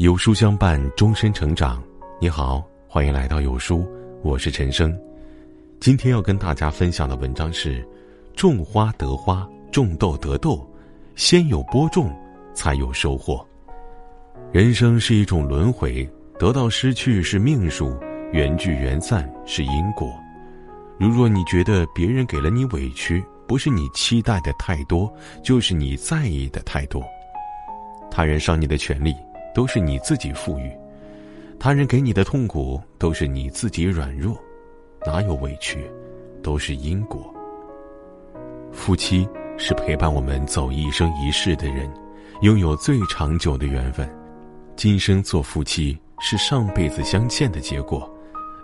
有书相伴，终身成长。你好，欢迎来到有书，我是陈生。今天要跟大家分享的文章是：种花得花，种豆得豆，先有播种，才有收获。人生是一种轮回，得到失去是命数，缘聚缘散是因果。如若你觉得别人给了你委屈，不是你期待的太多，就是你在意的太多。他人伤你的权利。都是你自己赋予，他人给你的痛苦都是你自己软弱，哪有委屈，都是因果。夫妻是陪伴我们走一生一世的人，拥有最长久的缘分。今生做夫妻是上辈子相欠的结果。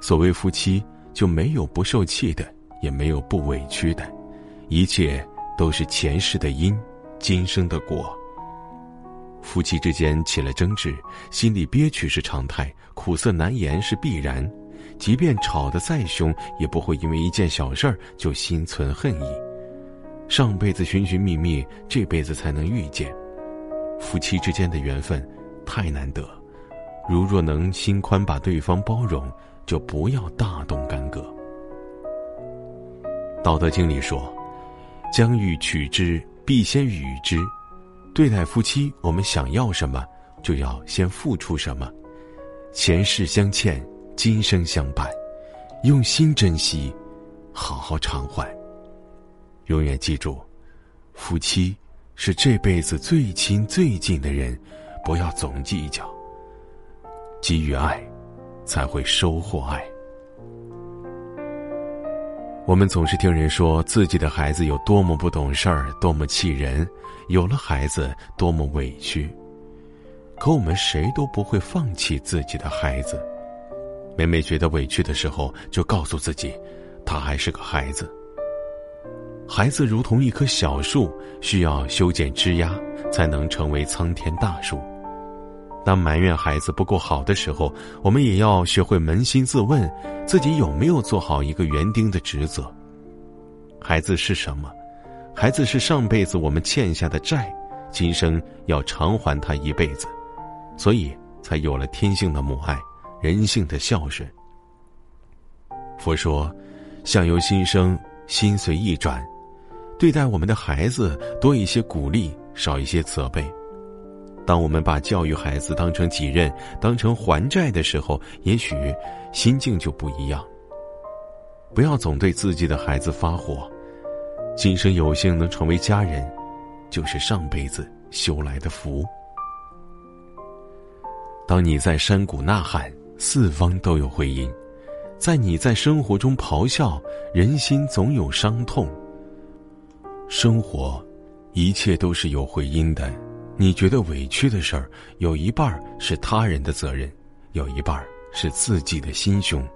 所谓夫妻，就没有不受气的，也没有不委屈的，一切都是前世的因，今生的果。夫妻之间起了争执，心里憋屈是常态，苦涩难言是必然。即便吵得再凶，也不会因为一件小事儿就心存恨意。上辈子寻寻觅觅，这辈子才能遇见。夫妻之间的缘分太难得，如若能心宽把对方包容，就不要大动干戈。道德经里说：“将欲取之，必先予之。”对待夫妻，我们想要什么，就要先付出什么。前世相欠，今生相伴，用心珍惜，好好偿还。永远记住，夫妻是这辈子最亲最近的人，不要总计较。给予爱，才会收获爱。我们总是听人说自己的孩子有多么不懂事儿，多么气人，有了孩子多么委屈。可我们谁都不会放弃自己的孩子。每每觉得委屈的时候，就告诉自己，他还是个孩子。孩子如同一棵小树，需要修剪枝丫，才能成为苍天大树。当埋怨孩子不够好的时候，我们也要学会扪心自问，自己有没有做好一个园丁的职责。孩子是什么？孩子是上辈子我们欠下的债，今生要偿还他一辈子，所以才有了天性的母爱，人性的孝顺。佛说：“相由心生，心随意转。”对待我们的孩子，多一些鼓励，少一些责备。当我们把教育孩子当成己任、当成还债的时候，也许心境就不一样。不要总对自己的孩子发火，今生有幸能成为家人，就是上辈子修来的福。当你在山谷呐喊，四方都有回音；在你在生活中咆哮，人心总有伤痛。生活，一切都是有回音的。你觉得委屈的事儿，有一半是他人的责任，有一半是自己的心胸。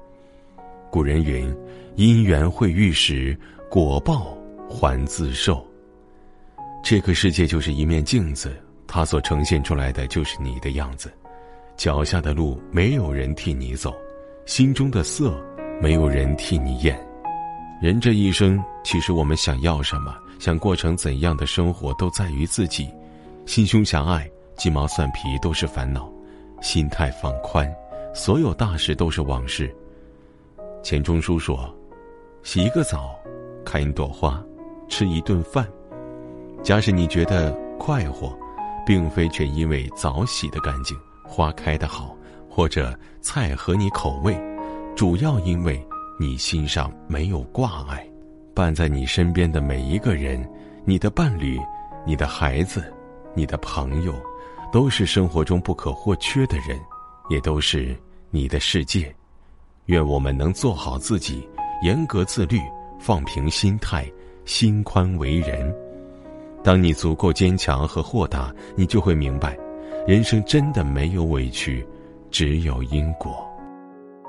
古人云：“因缘会遇时，果报还自受。”这个世界就是一面镜子，它所呈现出来的就是你的样子。脚下的路没有人替你走，心中的色没有人替你验。人这一生，其实我们想要什么，想过成怎样的生活，都在于自己。心胸狭隘，鸡毛蒜皮都是烦恼；心态放宽，所有大事都是往事。钱钟书说：“洗一个澡，看一朵花，吃一顿饭。假使你觉得快活，并非全因为澡洗得干净，花开得好，或者菜合你口味，主要因为你心上没有挂碍。伴在你身边的每一个人，你的伴侣，你的孩子。”你的朋友，都是生活中不可或缺的人，也都是你的世界。愿我们能做好自己，严格自律，放平心态，心宽为人。当你足够坚强和豁达，你就会明白，人生真的没有委屈，只有因果。